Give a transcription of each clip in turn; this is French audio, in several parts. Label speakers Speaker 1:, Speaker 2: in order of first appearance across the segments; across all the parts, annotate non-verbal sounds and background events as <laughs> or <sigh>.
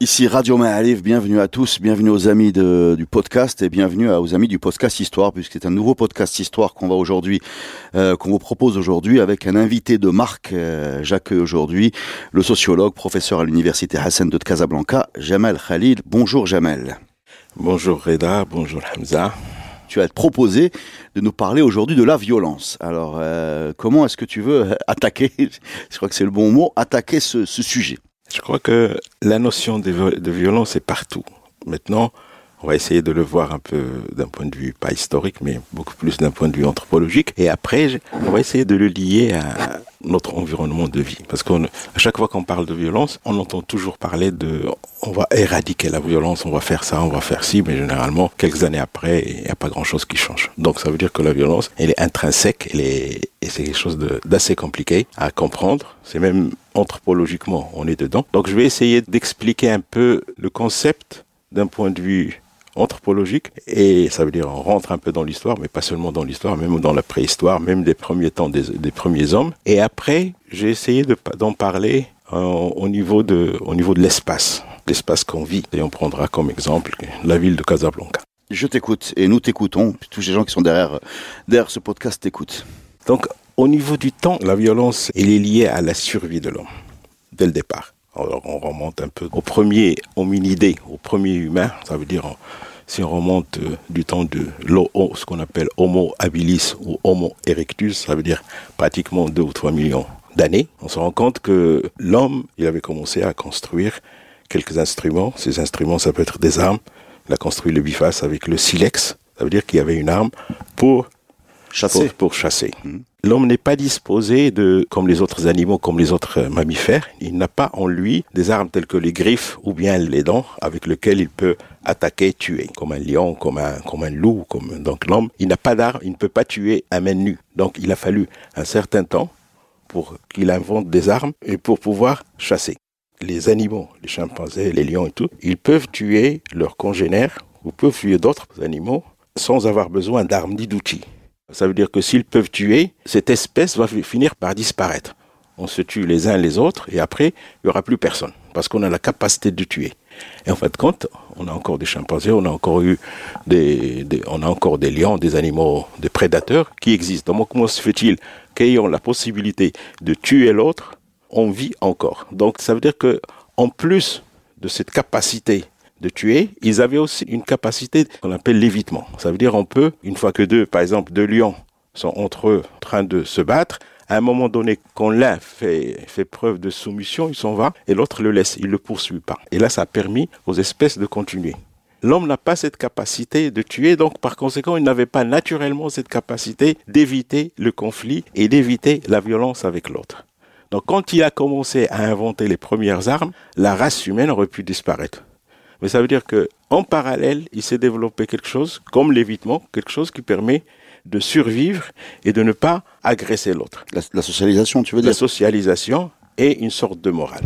Speaker 1: Ici Radio Ma'alif, bienvenue à tous, bienvenue aux amis de, du podcast et bienvenue aux amis du podcast Histoire, puisque c'est un nouveau podcast Histoire qu'on va aujourd'hui, euh, qu'on vous propose aujourd'hui avec un invité de marque, euh, j'accueille aujourd'hui le sociologue, professeur à l'université Hassan de Casablanca, Jamal Khalil. Bonjour Jamal.
Speaker 2: Bonjour Reda, bonjour Hamza.
Speaker 1: Tu as proposé de nous parler aujourd'hui de la violence. Alors, euh, comment est-ce que tu veux <laughs> attaquer, je crois que c'est le bon mot, attaquer ce, ce sujet?
Speaker 2: Je crois que la notion de, violence est partout. Maintenant, on va essayer de le voir un peu d'un point de vue pas historique, mais beaucoup plus d'un point de vue anthropologique. Et après, on va essayer de le lier à notre environnement de vie. Parce qu'à chaque fois qu'on parle de violence, on entend toujours parler de on va éradiquer la violence, on va faire ça, on va faire ci, mais généralement, quelques années après, il n'y a pas grand-chose qui change. Donc ça veut dire que la violence, elle est intrinsèque, elle est, et c'est quelque chose d'assez compliqué à comprendre. C'est même anthropologiquement, on est dedans. Donc je vais essayer d'expliquer un peu le concept d'un point de vue anthropologique et ça veut dire on rentre un peu dans l'histoire, mais pas seulement dans l'histoire, même dans la préhistoire, même des premiers temps des, des premiers hommes. Et après, j'ai essayé d'en parler euh, au niveau de, au niveau de l'espace, l'espace qu'on vit. Et on prendra comme exemple la ville de Casablanca.
Speaker 1: Je t'écoute et nous t'écoutons. Tous les gens qui sont derrière, derrière ce podcast t'écoutent.
Speaker 2: Donc, au niveau du temps, la violence, elle est liée à la survie de l'homme, dès le départ. Alors on remonte un peu au premier hominidé, au premier humain, ça veut dire si on remonte euh, du temps de ce qu'on appelle Homo habilis ou Homo erectus, ça veut dire pratiquement 2 ou 3 millions d'années, on se rend compte que l'homme, il avait commencé à construire quelques instruments. Ces instruments, ça peut être des armes. Il a construit le biface avec le silex. Ça veut dire qu'il y avait une arme pour chasser. Pour, chasser. Mmh. L'homme n'est pas disposé de, comme les autres animaux, comme les autres mammifères, il n'a pas en lui des armes telles que les griffes ou bien les dents avec lesquelles il peut attaquer, tuer, comme un lion, comme un, comme un loup, comme, donc l'homme, il n'a pas d'armes, il ne peut pas tuer à main nue. Donc il a fallu un certain temps pour qu'il invente des armes et pour pouvoir chasser. Les animaux, les chimpanzés, les lions et tout, ils peuvent tuer leurs congénères ou peuvent tuer d'autres animaux sans avoir besoin d'armes ni d'outils. Ça veut dire que s'ils peuvent tuer, cette espèce va finir par disparaître. On se tue les uns les autres et après, il n'y aura plus personne parce qu'on a la capacité de tuer. Et en fin de compte, on a encore des chimpanzés, on a encore eu des, on a encore des lions, des animaux, des prédateurs qui existent. Donc comment se fait-il qu'ayant la possibilité de tuer l'autre, on vit encore? Donc ça veut dire que en plus de cette capacité de tuer, ils avaient aussi une capacité qu'on appelle l'évitement. Ça veut dire on peut, une fois que deux, par exemple, deux lions sont entre eux en train de se battre, à un moment donné, quand l'un fait, fait preuve de soumission, il s'en va et l'autre le laisse, il ne le poursuit pas. Et là, ça a permis aux espèces de continuer. L'homme n'a pas cette capacité de tuer, donc par conséquent, il n'avait pas naturellement cette capacité d'éviter le conflit et d'éviter la violence avec l'autre. Donc quand il a commencé à inventer les premières armes, la race humaine aurait pu disparaître. Mais ça veut dire que en parallèle, il s'est développé quelque chose comme l'évitement, quelque chose qui permet de survivre et de ne pas agresser l'autre.
Speaker 1: La, socialisation, tu veux dire?
Speaker 2: La socialisation est une sorte de morale.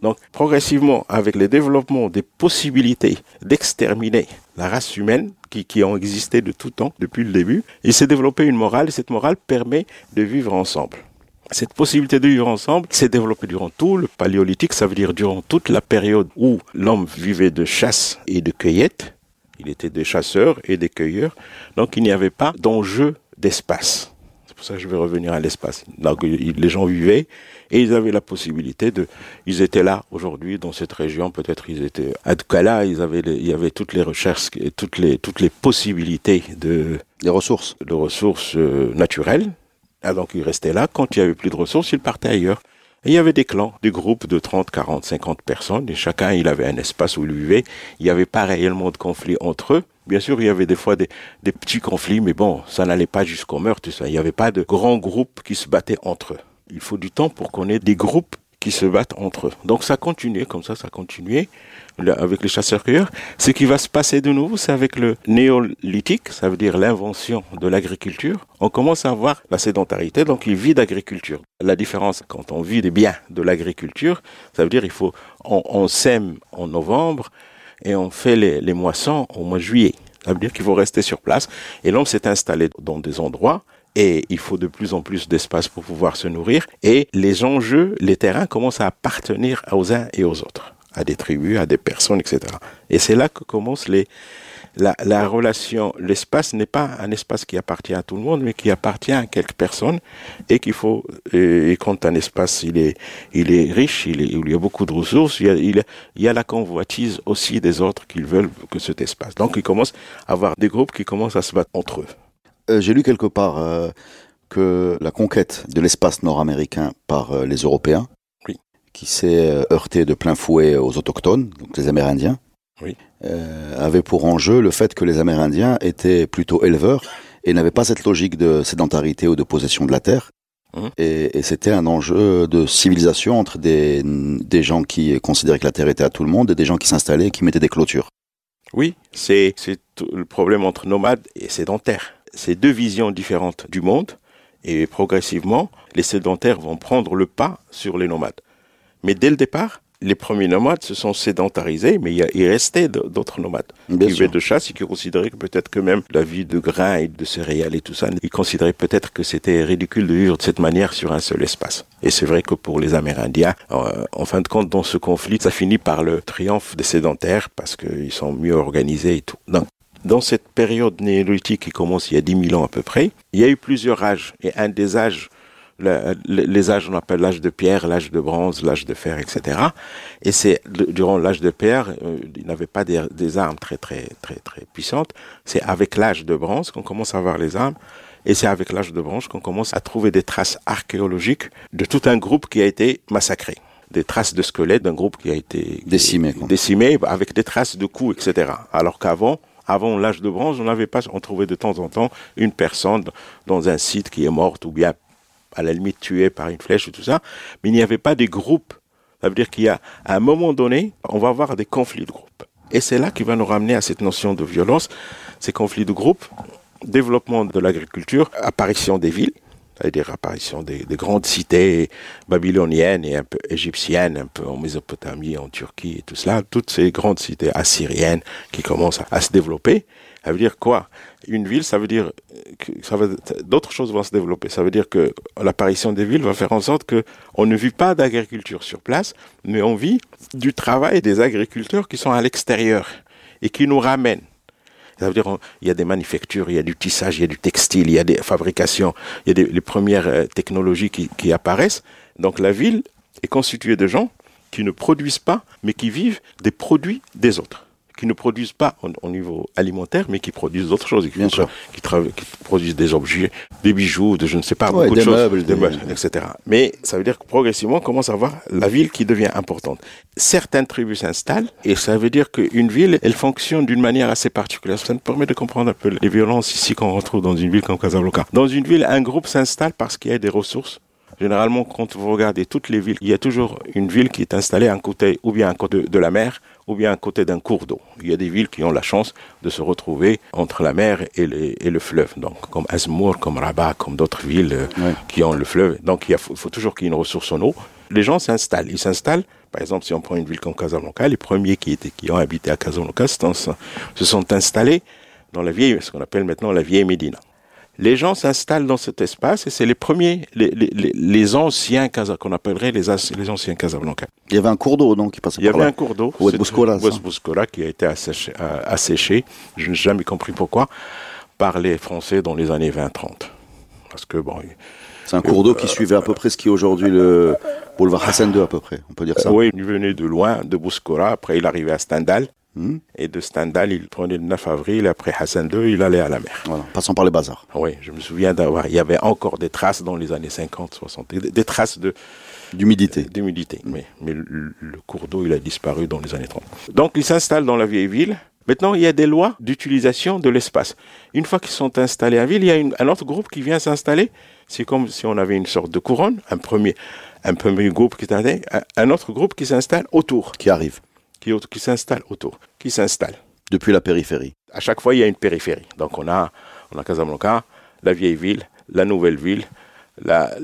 Speaker 2: Donc, progressivement, avec le développement des possibilités d'exterminer la race humaine, qui, qui, ont existé de tout temps, depuis le début, il s'est développé une morale, et cette morale permet de vivre ensemble. Cette possibilité de vivre ensemble s'est développée durant tout le paléolithique, ça veut dire durant toute la période où l'homme vivait de chasse et de cueillette. Il était des chasseurs et des cueilleurs, donc il n'y avait pas d'enjeu d'espace. C'est pour ça que je vais revenir à l'espace. Donc les gens vivaient et ils avaient la possibilité de, ils étaient là aujourd'hui dans cette région, peut-être ils étaient à Dukala, ils avaient, il y avait toutes les recherches et toutes les toutes les possibilités de
Speaker 1: des ressources,
Speaker 2: de ressources euh, naturelles ah, donc il restait là. Quand il n'y avait plus de ressources, il partait ailleurs. Et il y avait des clans, des groupes de 30, 40, 50 personnes, et chacun, il avait un espace où il vivait. Il n'y avait pas réellement de conflit entre eux. Bien sûr, il y avait des fois des, petits conflits, mais bon, ça n'allait pas jusqu'au meurtre, ça. Il n'y avait pas de grands groupes qui se battaient entre eux. il faut du temps pour qu'on ait des groupes qui se battent entre eux. Donc ça continuait comme ça, ça continuait avec les chasseurs-cueilleurs. Ce qui va se passer de nouveau, c'est avec le néolithique, ça veut dire l'invention de l'agriculture. On commence à avoir la sédentarité, donc il vit d'agriculture. La différence, quand on vit des biens de l'agriculture, ça veut dire il faut, on, sème en novembre et on fait les, les moissons au mois de juillet. Ça veut dire qu'il faut rester sur place. Et l'homme s'est installé dans des endroits et il faut de plus en plus d'espace pour pouvoir se nourrir. Et les enjeux, les terrains commencent à appartenir aux uns et aux autres, à des tribus, à des personnes, etc. Et c'est là que commence la, la relation. L'espace n'est pas un espace qui appartient à tout le monde, mais qui appartient à quelques personnes et qu'il faut, et, quand un espace il est, il est riche, il, il y a beaucoup de ressources, il y a, il, il y a la convoitise aussi des autres qui veulent que cet espace. Donc il commence à avoir des groupes qui commencent à se battre entre eux.
Speaker 1: Euh, j'ai lu quelque part euh, que la conquête de l'espace nord-américain par euh, les Européens, qui s'est heurté de plein fouet aux autochtones, donc les Amérindiens, avait pour enjeu le fait que les Amérindiens étaient plutôt éleveurs et n'avaient pas cette logique de sédentarité ou de possession de la terre. Mmh. Et, c'était un enjeu de civilisation entre des, des gens qui considéraient que la terre était à tout le monde et des gens qui s'installaient et qui mettaient des clôtures.
Speaker 2: Oui, c'est le problème entre nomades et sédentaires ces deux visions différentes du monde et progressivement, les sédentaires vont prendre le pas sur les nomades. Mais dès le départ, les premiers nomades se sont sédentarisés, mais il, restait d'autres nomades qui vivaient de chasse et qui considéraient que peut-être que même la vie de grains et de céréales et tout ça, ils considéraient peut-être que c'était ridicule de vivre de cette manière sur un seul espace. Et c'est vrai que pour les Amérindiens, euh, en fin de compte, dans ce conflit, ça finit par le triomphe des sédentaires parce qu'ils sont mieux organisés et tout. Donc, dans cette période néolithique qui commence il y a 10 000 ans à peu près, il y a eu plusieurs âges. Et un des âges, les âges on appelle l'âge de pierre, l'âge de bronze, l'âge de fer, etc. Et c'est durant l'âge de pierre, euh, il n'avait pas des, des, armes très très très très puissantes. C'est avec l'âge de bronze qu'on commence à avoir les armes. Et c'est avec l'âge de bronze qu'on commence à trouver des traces archéologiques de tout un groupe qui a été massacré des traces de squelettes d'un groupe qui a été
Speaker 1: décimé,
Speaker 2: décimé avec des traces de coups, etc. Alors qu'avant, avant l'âge de bronze, on n'avait pas, on trouvait de temps en temps une personne dans un site qui est morte ou bien à la limite tuée par une flèche et tout ça, mais il n'y avait pas des groupes. Ça veut dire qu'il y a, un moment donné, on va avoir des conflits de groupe. Et c'est là qui va nous ramener à cette notion de violence, ces conflits de groupe, développement de l'agriculture, apparition des villes, c'est-à-dire apparition des, grandes cités babyloniennes et un peu égyptiennes, un peu en Mésopotamie, en Turquie et tout cela, toutes ces grandes cités assyriennes qui commencent à, se développer. Ça veut dire quoi? Une ville, ça veut dire que d'autres choses vont se développer. Ça veut dire que l'apparition des villes va faire en sorte que on ne vit pas d'agriculture sur place, mais on vit du travail des agriculteurs qui sont à l'extérieur et qui nous ramènent ça veut dire il y a des manufactures, il y a du tissage, il y a du textile, il y a des fabrications, il y a des, les premières euh, technologies qui apparaissent. Donc la ville est constituée de gens qui ne produisent pas, mais qui vivent des produits des autres qui ne produisent pas au, niveau alimentaire, mais qui produisent d'autres choses, qui, qui, produisent des objets, des bijoux, de je ne sais pas, beaucoup de choses, meubles, des meubles, etc. Mais ça veut dire que progressivement, on commence à voir la ville qui devient importante. Certaines tribus s'installent, et ça veut dire qu'une ville, elle fonctionne d'une manière assez particulière. Ça nous permet de comprendre un peu les violences ici qu'on retrouve dans une ville comme Casablanca. Dans une ville, un groupe s'installe parce qu'il y a des ressources Généralement, quand vous regardez toutes les villes, il y a toujours une ville qui est installée à un côté, ou bien à côté de la mer, ou bien à côté d'un cours d'eau. Il y a des villes qui ont la chance de se retrouver entre la mer et, le fleuve, donc comme Azmour, comme Rabat, comme d'autres villes euh, qui ont le fleuve. Donc il, faut, toujours qu'il y ait une ressource en eau. Les gens s'installent. Ils s'installent. Par exemple, si on prend une ville comme Casablanca, les premiers qui, étaient, qui ont habité à Casablanca se sont installés dans la vieille, ce qu'on appelle maintenant la vieille Médina les gens s'installent dans cet espace et c'est les premiers, les, les, les anciens qu'on appellerait les, les anciens Casablanca.
Speaker 1: Il y avait un cours d'eau donc qui passait
Speaker 2: Il y
Speaker 1: avait
Speaker 2: un cours d'eau, Bouskola qui a été asséché, euh, asséché, je n'ai jamais compris pourquoi, par les Français dans les années 20-30. Parce que bon.
Speaker 1: C'est un cours d'eau qui suivait à peu près ce qui est aujourd'hui le boulevard Hassan II à peu près, on peut dire ça.
Speaker 2: oui, il venait de loin, de Bouskola, après il arrivait à Stendhal. Et de Stendhal, il prenait le 9 avril, après Hassan II, il allait à la mer.
Speaker 1: Voilà, passant par les bazars.
Speaker 2: Oui, je me souviens d'avoir. Il y avait encore des traces dans les années 50, 60, des, traces de.
Speaker 1: D'humidité.
Speaker 2: D'humidité, mais, mais le, cours d'eau, il a disparu dans les années 30. Donc, il s'installe dans la vieille ville, Maintenant, il y a des lois d'utilisation de l'espace. Une fois qu'ils sont installés en ville, il y a un autre groupe qui vient s'installer. C'est comme si on avait une sorte de couronne, un premier, un premier groupe qui est un autre groupe qui s'installe autour.
Speaker 1: Qui arrive.
Speaker 2: Qui, qui s'installe autour. Qui s'installe.
Speaker 1: Depuis la périphérie.
Speaker 2: À chaque fois, il y a une périphérie. Donc on a, on a Casablanca, la vieille ville, la nouvelle ville, la,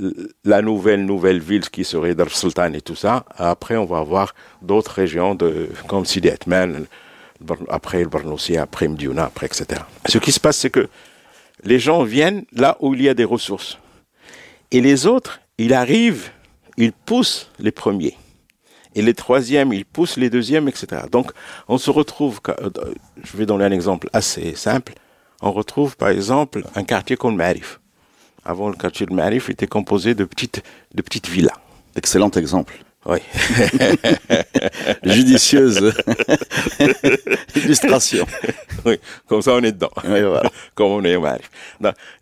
Speaker 2: la, nouvelle nouvelle ville qui serait Dar Sultan et tout ça. Après, on va avoir d'autres régions de, comme Sidi après le Barnoussi, après Mdiouna, après etc. Ce qui se passe, c'est que les gens viennent là où il y a des ressources. Et les autres, ils arrivent, ils poussent les premiers. Et les troisièmes, ils poussent les deuxièmes, etc. Donc, on se retrouve, euh, je vais donner un exemple assez simple. On retrouve, par exemple, un quartier comme Marif. Avant, le quartier de Marif était composé de petites, de petites villas.
Speaker 1: Excellent exemple.
Speaker 2: Oui. <laughs>
Speaker 1: Judicieuse <laughs> illustration.
Speaker 2: Oui, comme ça on est dedans.
Speaker 1: Oui, voilà. <laughs>
Speaker 2: comme on est au Marif.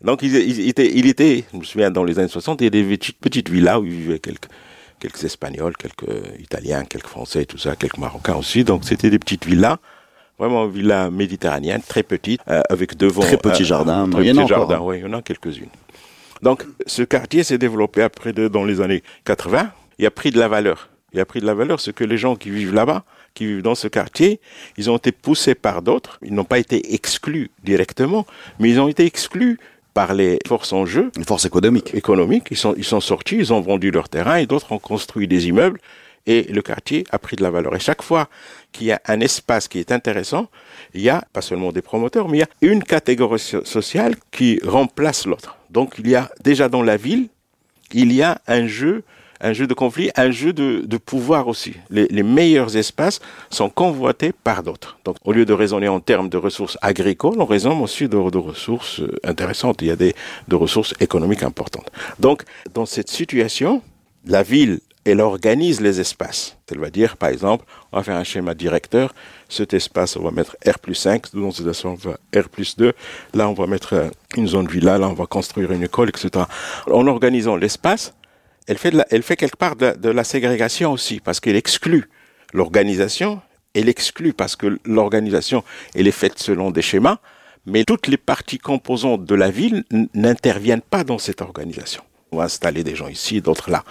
Speaker 2: Donc, il, était, il était, je me souviens, dans les années 60, il y avait des petites, petites villas où il vivaient quelques, quelques Espagnols, quelques Italiens, quelques Français, tout ça, quelques Marocains aussi. Donc c'était des petites villas vraiment villas méditerranéennes, très petites, euh, avec devant...
Speaker 1: Très petits jardins,
Speaker 2: très petits jardins, oui, il y en a quelques-unes. Donc ce quartier s'est développé après de, dans les années 80, il a pris de la valeur. Il a pris de la valeur, ce que les gens qui vivent là-bas, qui vivent dans ce quartier, ils ont été poussés par d'autres, ils n'ont pas été exclus directement, mais ils ont été exclus par les forces en jeu.
Speaker 1: Les forces économiques.
Speaker 2: Économiques. Ils sont, ils sont sortis, ils ont vendu leur terrain et d'autres ont construit des immeubles et le quartier a pris de la valeur. Et chaque fois qu'il y a un espace qui est intéressant, il y a pas seulement des promoteurs, mais il y a une catégorie sociale qui remplace l'autre. Donc il y a déjà dans la ville, il y a un jeu un jeu de conflit, un jeu de, pouvoir aussi. Les, meilleurs espaces sont convoités par d'autres. Donc, au lieu de raisonner en termes de ressources agricoles, on raisonne aussi de, ressources euh, intéressantes. Il y a des de ressources économiques importantes. Donc, dans cette situation, la ville elle organise les espaces. Elle va dire, par exemple, on va faire un schéma directeur. Cet espace, on va mettre R plus 5, dans cette on va R plus 2. Là, on va mettre euh, une zone villa, là, on va construire une école, etc. En organisant l'espace, elle fait, elle fait quelque part de la, ségrégation aussi, parce qu'elle exclut l'organisation, elle exclut parce que l'organisation, elle est faite selon des schémas, mais toutes les parties composantes de la ville n'interviennent pas dans cette organisation. On va installer des gens ici, d'autres là.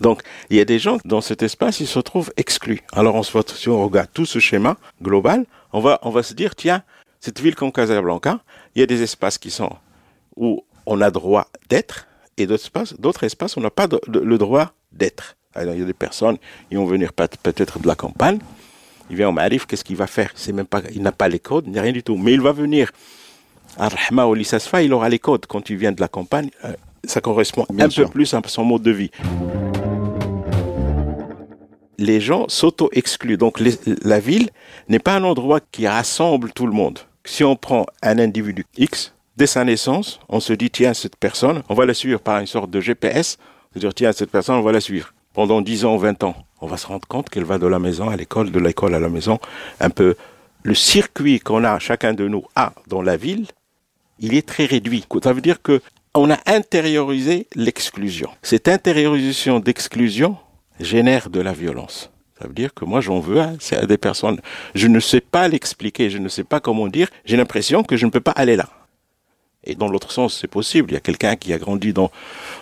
Speaker 2: Donc, il y a des gens dans cet espace, ils se trouvent exclus. Alors, on se si on regarde tout ce schéma global, on va, on va se dire, tiens, cette ville comme Casablanca, il y a des espaces qui sont où on a droit d'être, et d'autres espaces, d'autres espaces, on n'a pas le droit d'être. Alors, il y a des personnes, ils vont venir peut-être de la campagne, il vient au Marif, qu'est-ce qu'il va faire? C'est même pas, il n'a pas les codes, ni rien du tout. Mais il va venir à Rahma ou l'Issasfa, il aura les codes. Quand il vient de la campagne, euh, ça correspond un peu plus à son mode de vie. Les gens s'auto-excluent. Donc la ville n'est pas un endroit qui rassemble tout le monde. Si on prend un individu X, dès sa naissance, on se dit, tiens, cette personne, on va la suivre par une sorte de GPS, c'est-à-dire, tiens, cette personne, on va la suivre pendant 10 ans ou 20 ans. On va se rendre compte qu'elle va de la maison à l'école, de l'école à la maison, un peu. Le circuit qu'on a, chacun de nous a dans la ville, il est très réduit. Ça veut dire que on a intériorisé l'exclusion. Cette intériorisation d'exclusion génère de la violence. Ça veut dire que moi j'en veux à des personnes. Je ne sais pas l'expliquer, je ne sais pas comment dire. J'ai l'impression que je ne peux pas aller là. Et dans l'autre sens, c'est possible. Il y a quelqu'un qui a grandi dans,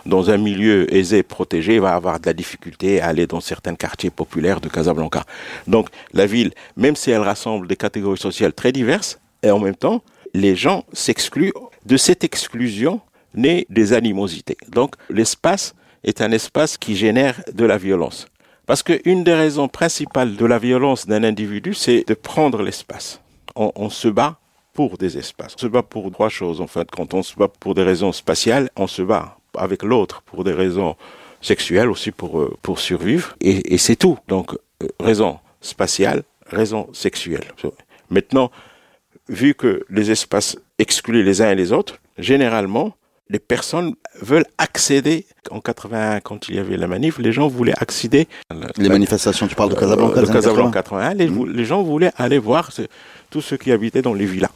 Speaker 2: dans un milieu aisé, protégé, va avoir de la difficulté à aller dans certains quartiers populaires de Casablanca. Donc, la ville, même si elle rassemble des catégories sociales très diverses, et en même temps, les gens s'excluent. De cette exclusion naît des animosités. Donc, l'espace est un espace qui génère de la violence. Parce qu'une des raisons principales de la violence d'un individu, c'est de prendre l'espace. On, on se bat pour des espaces. On se bat pour trois choses, en fait. Quand on se bat pour des raisons spatiales, on se bat avec l'autre pour des raisons sexuelles aussi pour, euh, pour survivre. Et, et c'est tout. Donc, euh, raison spatiale, raison sexuelle. Maintenant, vu que les espaces excluent les uns et les autres, généralement, les personnes veulent accéder. En 81, quand il y avait la manif, les gens voulaient accéder.
Speaker 1: Les manifestations, tu parles de Casablanca
Speaker 2: De Casablanca 81. Les, mmh. les, gens voulaient aller voir tous ceux qui habitaient dans les villas.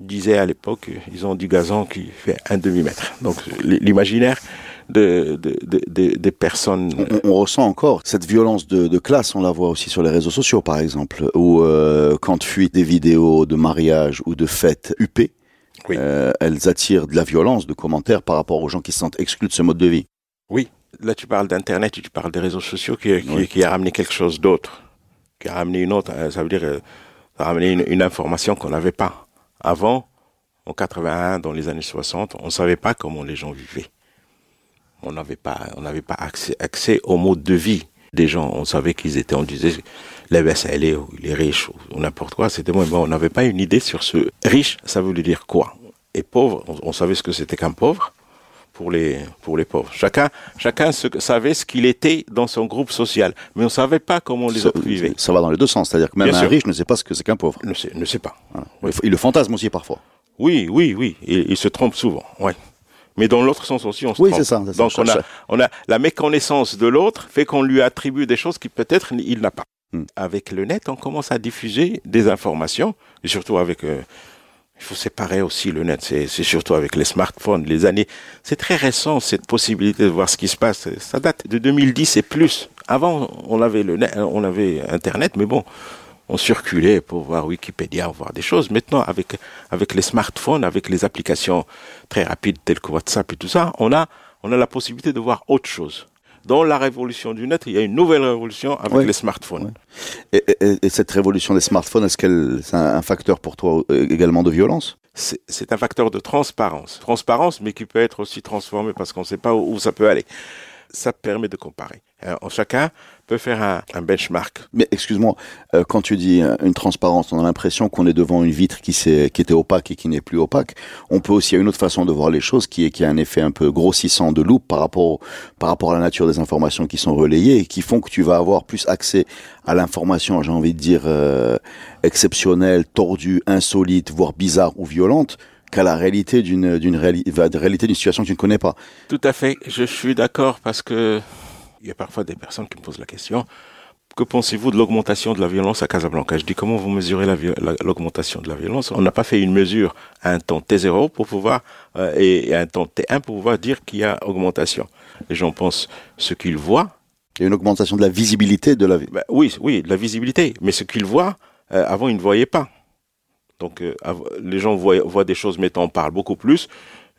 Speaker 2: Disaient à l'époque, ils ont du gazon qui fait un demi-mètre. Donc l'imaginaire de, de, de, des personnes.
Speaker 1: On, on, ressent encore cette violence de, de, classe, on la voit aussi sur les réseaux sociaux par exemple, où euh, quand fuient des vidéos de mariage ou de fêtes huppées, oui. euh, elles attirent de la violence, de commentaires par rapport aux gens qui se sentent exclus de ce mode de vie.
Speaker 2: Oui, là tu parles d'Internet, tu parles des réseaux sociaux qui, qui, oui. qui a ramené quelque chose d'autre, qui a ramené une autre, ça veut dire, ça a ramené une, une information qu'on n'avait pas. Avant, en 81, dans les années 60, on ne savait pas comment les gens vivaient. On n'avait pas, accès, accès au mode de vie des gens. On savait qu'ils étaient, on disait, les BSL, ou les riches, ou n'importe quoi. C'était moi, on n'avait pas une idée sur ce riche, ça voulait dire quoi. Et pauvre, on savait ce que c'était qu'un pauvre pour les, pour les pauvres. Chacun, chacun savait ce qu'il était dans son groupe social, mais on ne savait pas comment les autres vivaient.
Speaker 1: Ça va dans les deux sens, c'est-à-dire que même
Speaker 2: Bien
Speaker 1: un
Speaker 2: sûr.
Speaker 1: riche ne sait pas ce que c'est qu'un pauvre.
Speaker 2: Ne sait, ne sait pas.
Speaker 1: Voilà. Oui. Il le fantasme aussi parfois.
Speaker 2: Oui, oui, oui. Il, il se trompe souvent. Ouais. Mais dans l'autre sens aussi, on se
Speaker 1: oui,
Speaker 2: trompe.
Speaker 1: c'est ça.
Speaker 2: Donc on, a, on a la méconnaissance de l'autre fait qu'on lui attribue des choses qui peut-être il n'a pas.
Speaker 1: Hmm.
Speaker 2: Avec le net, on commence à diffuser des informations, et surtout avec. Euh, il faut séparer aussi le net. C'est surtout avec les smartphones, les années. C'est très récent cette possibilité de voir ce qui se passe. Ça date de 2010 et plus. Avant, on avait le net, on avait Internet, mais bon, on circulait pour voir Wikipédia, voir des choses. Maintenant, avec, avec les smartphones, avec les applications très rapides telles que WhatsApp et tout ça, on a, on a la possibilité de voir autre chose. Dans la révolution du net, il y a une nouvelle révolution avec
Speaker 1: Ouais.
Speaker 2: les smartphones.
Speaker 1: Ouais. Et, et- et cette révolution des smartphones, est-ce qu'elle c'est un, un facteur pour toi euh, également de violence?
Speaker 2: C'est c'est un facteur de transparence. Transparence, mais qui peut être aussi transformé parce qu'on ne sait pas où, où ça peut aller. Ça permet de comparer. Euh, chacun peut faire un, benchmark.
Speaker 1: Mais excuse-moi, euh, quand tu dis euh, une transparence, on a l'impression qu'on est devant une vitre qui, qui était opaque et qui n'est plus opaque. On peut aussi, il y a une autre façon de voir les choses qui est qui a un effet un peu grossissant de loupe par rapport, par rapport à la nature des informations qui sont relayées et qui font que tu vas avoir plus accès à l'information, j'ai envie de dire, euh, exceptionnelle, tordue, insolite, voire bizarre ou violente qu'à la réalité d'une d'une réali- réalité d'une situation que tu ne connais pas.
Speaker 2: Tout à fait, je suis d'accord parce que il y a parfois des personnes qui me posent la question. Que pensez-vous de l'augmentation de la violence à Casablanca? Je dis comment vous mesurez la vi- la- l'augmentation de la violence? On n'a pas fait une mesure à un temps T0 pour pouvoir euh, et, et à un temps T1 pour pouvoir dire qu'il y a augmentation. Les gens pensent ce qu'ils voient.
Speaker 1: Il y a une augmentation de la visibilité de la vie.
Speaker 2: Ben oui, oui, de la visibilité. Mais ce qu'ils voient, euh, avant ils ne voyaient pas. Donc euh, les gens voient, voient des choses, maintenant on parle beaucoup plus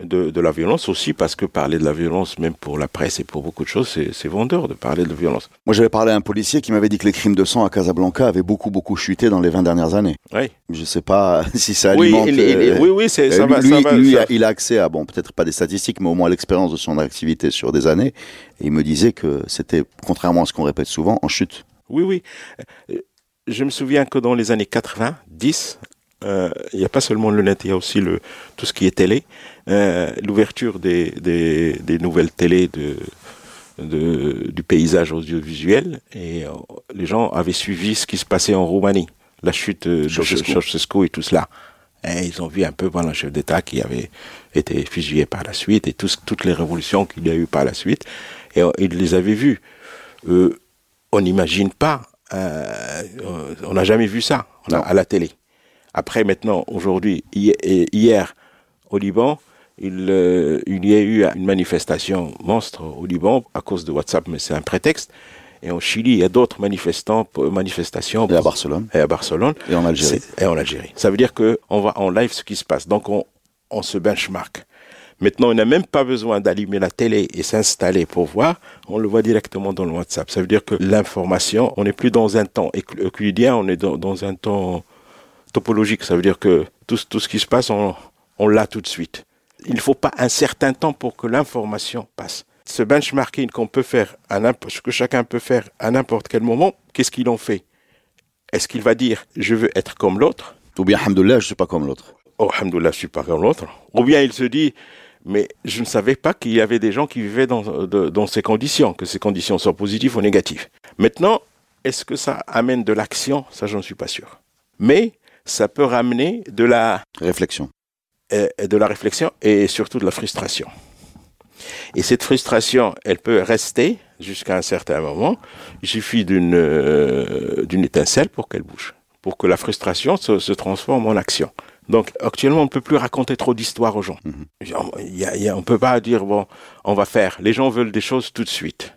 Speaker 2: de, de la violence aussi, parce que parler de la violence, même pour la presse et pour beaucoup de choses, c'est vendeur de parler de violence.
Speaker 1: Moi, j'avais parlé à un policier qui m'avait dit que les crimes de sang à Casablanca avaient beaucoup, beaucoup chuté dans les 20 dernières années.
Speaker 2: Oui,
Speaker 1: Je sais pas <laughs> si ça
Speaker 2: oui,
Speaker 1: alimente.
Speaker 2: il- il-
Speaker 1: euh,
Speaker 2: oui, oui, ça
Speaker 1: lui,
Speaker 2: va.
Speaker 1: lui,
Speaker 2: ça va,
Speaker 1: lui,
Speaker 2: ça-
Speaker 1: a- il a accès à, bon, peut-être pas des statistiques, mais au moins l'expérience de son activité sur des années. Et il me disait que c'était, contrairement à ce qu'on répète souvent, en chute.
Speaker 2: Oui, oui. Euh, Je me souviens que dans les années 80, 10, euh, il n'y a pas seulement le net, il y a aussi le, tout ce qui est télé. Euh, L'ouverture des, des, des nouvelles télés de, de, du paysage audiovisuel et euh, les gens avaient suivi ce qui se passait en Roumanie, la chute euh, de
Speaker 1: Ceausescu.
Speaker 2: Et tout cela. Et ils ont vu un peu voilà, un chef d'État qui avait été fusillé par la suite et tout toutes les révolutions qu'il y a eu par la suite. Et ils les avaient vus. Euh, on n'imagine pas, euh, on n'a jamais vu ça on a-
Speaker 1: Non.
Speaker 2: à la télé. Après, maintenant, aujourd'hui, hier, au Liban, il, euh, il y a eu une manifestation monstre au Liban à cause de WhatsApp, mais c'est un prétexte. Et en Chili, il y a d'autres manifestants, manifestations.
Speaker 1: Et à Barcelone.
Speaker 2: Et à Barcelone.
Speaker 1: Et en Algérie.
Speaker 2: Et en Algérie. Ça veut dire que on voit en live ce qui se passe. Donc on, on se benchmark. Maintenant, on n'a même pas besoin d'allumer la télé et s'installer pour voir. On le voit directement dans le WhatsApp. Ça veut dire que l'information, on n'est plus dans un temps eucl- euclidien, on est dans, dans un temps topologique. Ça veut dire que tout, ce- tout ce qui se passe, on, on l'a tout de suite. Il ne faut pas un certain temps pour que l'information passe. Ce benchmarking qu'on peut faire, à ce que chacun peut faire à n'importe quel moment, qu'est-ce qu'il en fait? Est-ce qu'il va dire je veux être comme l'autre?
Speaker 1: Ou bien, alhamdoulilah, je suis pas comme l'autre.
Speaker 2: Oh, alhamdoulilah, je suis pas comme l'autre. Ou bien il se dit mais je ne savais pas qu'il y avait des gens qui vivaient dans, de- dans ces conditions, que ces conditions soient positives ou négatives. Maintenant, est-ce que ça amène de l'action? Ça, j'en suis pas sûr. Mais ça peut ramener de la,
Speaker 1: Réflexion.
Speaker 2: euh, de la réflexion et surtout de la frustration. Et cette frustration, elle peut rester jusqu'à un certain moment. Il suffit d'une euh, d'une étincelle pour qu'elle bouge, pour que la frustration se, se transforme en action. Donc actuellement, on ne peut plus raconter trop d'histoires aux gens. on ne peut pas dire, bon, on va faire. Les gens veulent des choses tout de suite.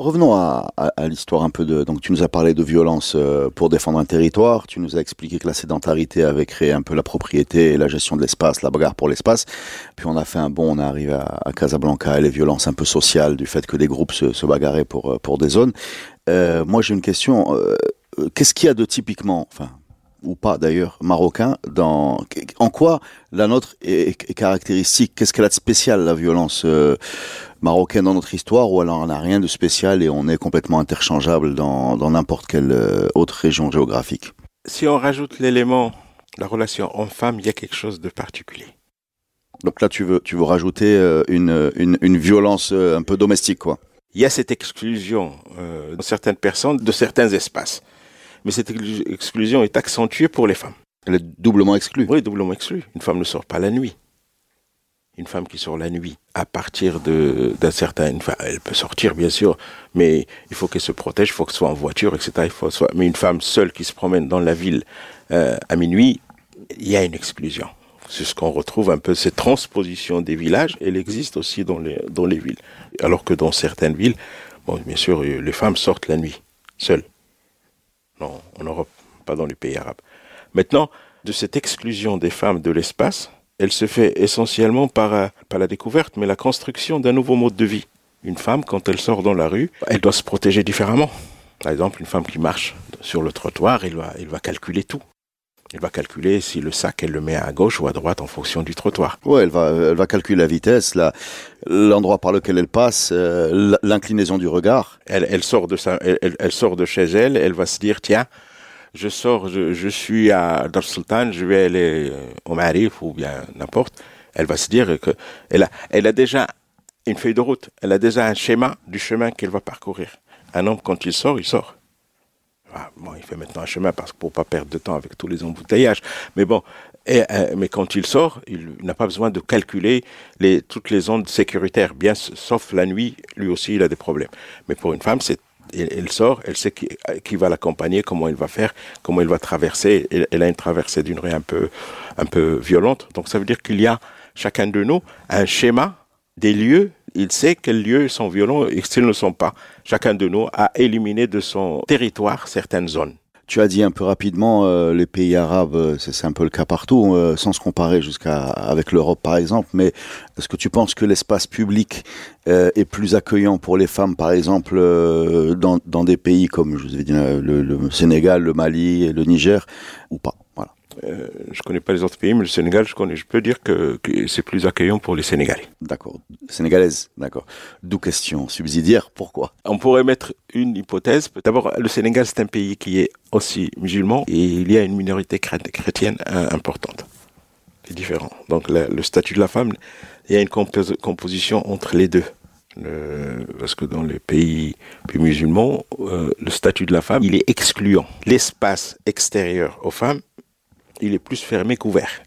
Speaker 1: Revenons à, l'histoire un peu de. Donc, tu nous as parlé de violence euh, pour défendre un territoire. Tu nous as expliqué que la sédentarité avait créé un peu la propriété et la gestion de l'espace, la bagarre pour l'espace. Puis on a fait un bond, on est arrivé à, Casablanca et les violences un peu sociales du fait que des groupes se, bagarraient pour euh, pour des zones. Euh, moi, j'ai une question. Qu'est-ce qu'il y a de typiquement, enfin, ou pas d'ailleurs, marocain dans en quoi la nôtre est, caractéristique? Qu'est-ce qu'elle a de spécial la violence marocaine dans notre histoire ou alors on n'a rien de spécial et on est complètement interchangeable dans n'importe quelle euh, autre région géographique?
Speaker 2: Si on rajoute l'élément la relation homme-femme, il y a quelque chose de particulier.
Speaker 1: Donc là, tu veux, tu veux rajouter euh, une, une, une violence euh, un peu domestique, quoi?
Speaker 2: Il y a cette exclusion de certaines personnes de certains espaces. Mais cette exclusion est accentuée pour les femmes.
Speaker 1: Elle est doublement exclue.
Speaker 2: Oui, doublement exclue. Une femme ne sort pas la nuit une femme qui sort la nuit, à partir d'un certain, enfin, elle peut sortir bien sûr, mais il faut qu'elle se protège, il faut qu'elle soit en voiture, etc. Il faut soit, mais une femme seule qui se promène dans la ville euh, à minuit, il y a une exclusion. C'est ce qu'on retrouve un peu, cette transposition des villages, elle existe aussi dans les, dans les villes. Alors que dans certaines villes, bon, bien sûr, les femmes sortent la nuit, seules. Non, en Europe, pas dans les pays arabes. Maintenant, de cette exclusion des femmes de l'espace, elle se fait essentiellement par, euh, pas la découverte, mais la construction d'un nouveau mode de vie. Une femme, quand elle sort dans la rue, elle doit se protéger différemment. Par exemple, une femme qui marche sur le trottoir, elle elle va calculer tout. Elle va calculer si le sac, elle le met à gauche ou à droite en fonction du trottoir.
Speaker 1: Ouais, elle va, elle va calculer la vitesse, l'endroit par lequel elle passe, euh, l'inclinaison du regard.
Speaker 2: Elle, elle sort de sa, elle, elle, sort de chez elle, elle va se dire, tiens, je sors, je, suis à Dar Sultan, je vais aller euh, au Marif ou bien n'importe, elle va se dire que elle a, elle a déjà une feuille de route, elle a déjà un schéma du chemin qu'elle va parcourir. Un homme, quand il sort, il sort. Ah, bon, il fait maintenant un chemin parce que pour pas perdre de temps avec tous les embouteillages. Mais bon, euh, mais quand il sort, il n'a pas besoin de calculer toutes les ondes sécuritaires, bien sauf la nuit, lui aussi il a des problèmes. Mais pour une femme, c'est elle, sort, elle sait qui, va l'accompagner, comment elle va faire, comment elle va traverser. Elle, a une traversée d'une rue un peu violente. Donc ça veut dire qu'il y a chacun de nous un schéma des lieux. Il sait quels lieux sont violents et s'ils ne sont pas. Chacun de nous a éliminé de son territoire certaines zones.
Speaker 1: Tu as dit un peu rapidement euh, les pays arabes, euh, c'est un peu le cas partout, euh, sans se comparer jusqu'à avec l'Europe par exemple. Mais est-ce que tu penses que l'espace public est plus accueillant pour les femmes, par exemple, dans, des pays comme le, le Sénégal, le Mali, et le Niger, ou pas?
Speaker 2: Euh, je connais pas les autres pays, mais le Sénégal, je connais. Je peux dire que, c'est plus accueillant pour les Sénégalais.
Speaker 1: D'accord. Sénégalaise, d'accord. D'où question subsidiaire. Pourquoi?
Speaker 2: On pourrait mettre une hypothèse. D'abord, le Sénégal, c'est un pays qui est aussi musulman et il y a une minorité chrétienne importante. C'est différent. Donc, le, statut de la femme, il y a une composition entre les deux. parce que dans les pays plus musulmans, euh, le statut de la femme, il est excluant. L'espace extérieur aux femmes il est plus fermé qu'ouvert.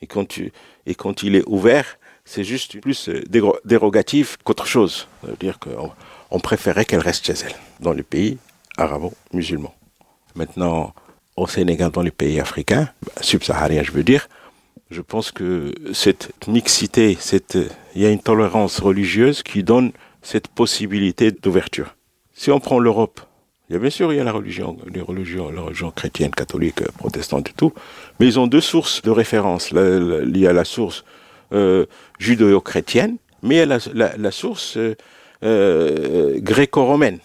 Speaker 2: Et quand, tu, et quand il est ouvert, c'est juste plus euh, dérogatif qu'autre chose. Ça veut dire qu'on on préférait qu'elle reste chez elle, dans les pays arabo-musulmans. Maintenant, au Sénégal, dans les pays africains, subsahariens, je veux dire, je pense que cette mixité, cette, il y a une tolérance religieuse qui donne cette possibilité d'ouverture. Si on prend l'Europe, bien sûr, il y a la religion, les religions, la religion chrétienne, catholique, protestante et tout, mais ils ont deux sources de référence. il y a la source euh, judéo-chrétienne, mais il y a la, source euh, euh, gréco-romaine.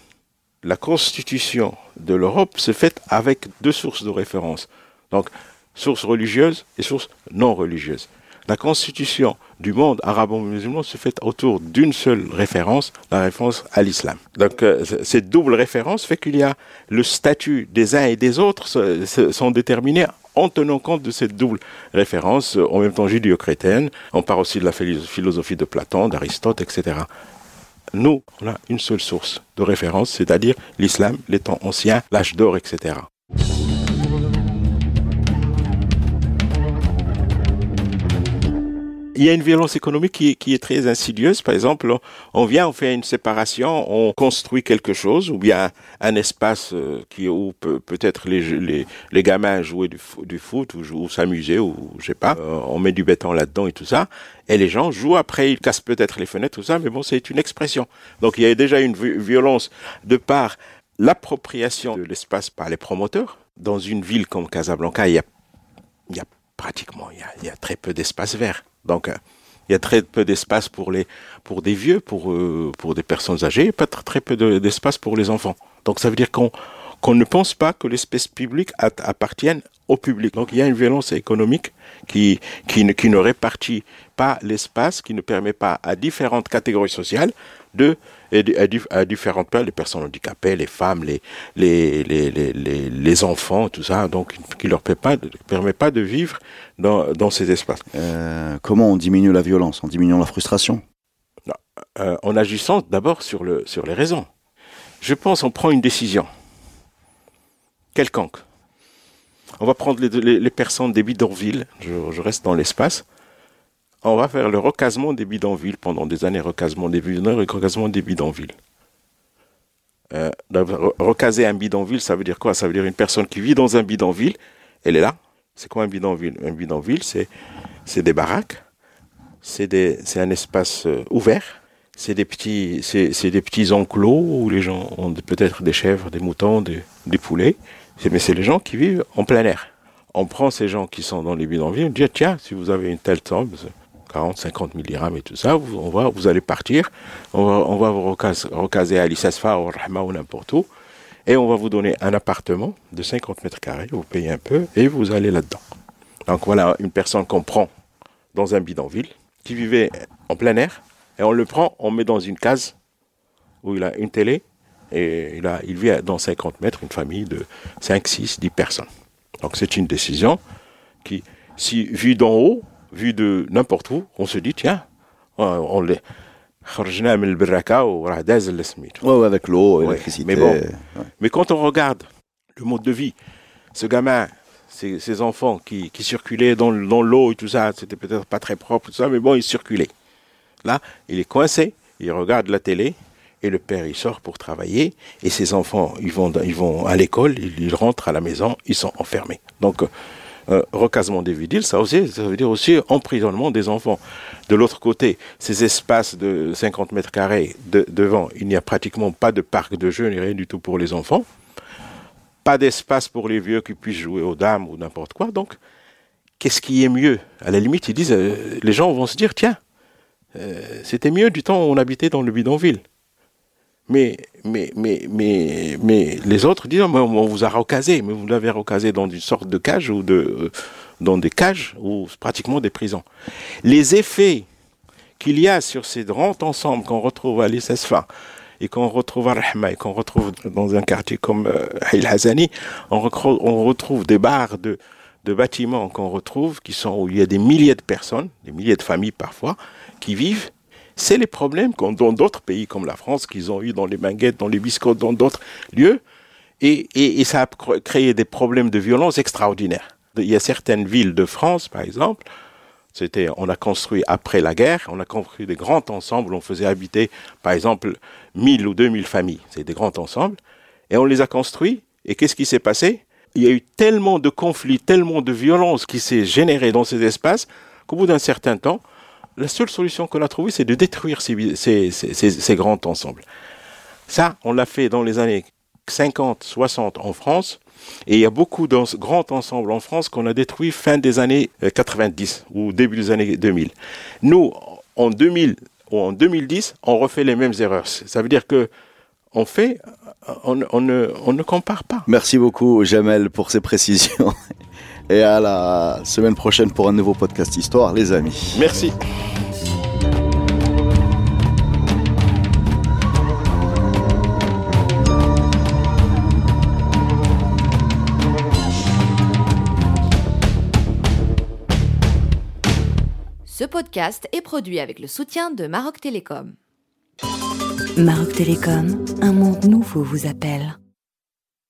Speaker 2: La constitution de l'Europe se fait avec deux sources de référence. Donc, source religieuse et source non religieuse. La constitution du monde arabo-musulman se fait autour d'une seule référence, la référence à l'islam. Donc euh, cette double référence fait qu'il y a le statut des uns et des autres sont déterminés en tenant compte de cette double référence, en même temps judéo-chrétienne. On parle aussi de la philosophie de Platon, d'Aristote, etc. Nous, on a une seule source de référence, c'est-à-dire l'islam, les temps anciens, l'âge d'or, etc. Il y a une violence économique qui, est très insidieuse. Par exemple, on vient, on fait une séparation, on construit quelque chose, ou bien un espace euh, où peut, peut-être les, les, gamins jouer du, du foot ou, ou s'amuser ou je sais pas. Euh, on met du béton là-dedans et tout ça. Et les gens jouent après, ils cassent peut-être les fenêtres, tout ça, mais bon, c'est une expression. Donc il y a déjà une violence de part l'appropriation de l'espace par les promoteurs. Dans une ville comme Casablanca, il y a, il y a pratiquement, il y a très peu d'espace vert. Donc, euh, il y a très peu d'espace pour les, pour des vieux, pour, euh, pour des personnes âgées, pas très peu d'espace pour les enfants. Donc, ça veut dire qu'on, qu'on ne pense pas que l'espace public appartienne au public. Donc, il y a une violence économique qui, qui, ne, qui ne répartit pas l'espace, qui ne permet pas à différentes catégories sociales de à, différentes peurs, les personnes handicapées, les femmes, les, les, les, les, les enfants, tout ça, donc qui leur permet pas, permet pas de vivre dans, dans ces espaces.
Speaker 1: Euh, comment on diminue la violence? En diminuant la frustration?
Speaker 2: Euh, En agissant d'abord sur, le, sur les raisons. Je pense on prend une décision quelconque. On va prendre les, personnes des bidonvilles, je, reste dans l'espace, on va faire le recasement des bidonvilles pendant des années, recasement des bidonvilles, recasement des bidonvilles. Euh, recaser un bidonville, ça veut dire quoi? Ça veut dire une personne qui vit dans un bidonville, elle est là. C'est quoi un bidonville? Un bidonville, c'est, des baraques, c'est, un espace euh, ouvert, c'est des petits, enclos où les gens ont peut-être des chèvres, des moutons, des poulets. Mais c'est les gens qui vivent en plein air. On prend ces gens qui sont dans les bidonvilles, on dit tiens, si vous avez une telle tombe, 40, 50 milligrammes et tout ça, vous, on va, vous allez partir, on va, vous recaser, recaser à l'Issasfa, au Rahma ou n'importe où, et on va vous donner un appartement de 50 mètres carrés, vous payez un peu, et vous allez là-dedans. Donc voilà une personne qu'on prend dans un bidonville, qui vivait en plein air, et on le prend, on met dans une case où il a une télé, et a, il vit dans 50 mètres, une famille de 5, 6, 10 personnes. Donc c'est une décision qui, si vue d'en haut, vu de n'importe où, on se dit, tiens, on les. Ouais,
Speaker 1: avec l'eau, l'électricité.
Speaker 2: Mais bon, mais quand on regarde le mode de vie, ce gamin, ces, ces enfants qui, qui circulaient dans, dans l'eau et tout ça, c'était peut-être pas très propre, tout ça, mais bon, ils circulaient. Là, il est coincé, il regarde la télé, et le père, il sort pour travailler, et ses enfants, ils vont, à l'école, ils rentrent à la maison, ils sont enfermés. Donc, euh, recasement des vidiles, ça aussi, ça veut dire aussi emprisonnement des enfants. De l'autre côté, ces espaces de 50 mètres carrés de, devant, il n'y a pratiquement pas de parc de jeux ni rien du tout pour les enfants. Pas d'espace pour les vieux qui puissent jouer aux dames ou n'importe quoi. Donc, qu'est-ce qui est mieux? À la limite, ils disent, euh, les gens vont se dire, tiens, euh, c'était mieux du temps où on habitait dans le bidonville. Mais, mais, mais, mais, mais les autres disent, on vous a recasé, mais vous l'avez recasé dans une sorte de cage ou de, euh, dans des cages ou pratiquement des prisons. Les effets qu'il y a sur ces grands ensembles qu'on retrouve à l'ISSFA et qu'on retrouve à Rahma et qu'on retrouve dans un quartier comme euh, El Hazani, on, retrouve, on retrouve des barres de, de bâtiments qu'on retrouve qui sont où il y a des milliers de personnes, des milliers de familles parfois, qui vivent c'est les problèmes qu'ont dans d'autres pays comme la France, qu'ils ont eu dans les manguettes, dans les biscottes, dans d'autres lieux. Et, et, ça a créé des problèmes de violence extraordinaires. Il y a certaines villes de France, par exemple, c'était, on a construit après la guerre, on a construit des grands ensembles, on faisait habiter, par exemple, 1000 ou 2000 familles. C'est des grands ensembles. Et on les a construits. Et qu'est-ce qui s'est passé? Il y a eu tellement de conflits, tellement de violence qui s'est générée dans ces espaces qu'au bout d'un certain temps, la seule solution qu'on a trouvée, c'est de détruire ces, grands ensembles. Ça, on l'a fait dans les années 50, 60 en France, et il y a beaucoup de grands ensembles en France qu'on a détruits fin des années 90 ou début des années 2000. Nous, en 2000 ou en 2010, on refait les mêmes erreurs. Ça veut dire que on fait, on, on, ne, on ne compare pas.
Speaker 1: Merci beaucoup, Jamel, pour ces précisions. <laughs> Et à la semaine prochaine pour un nouveau podcast Histoire, les amis.
Speaker 2: Merci.
Speaker 3: Ce podcast est produit avec le soutien de Maroc Télécom.
Speaker 4: Maroc Télécom, un monde nouveau vous appelle.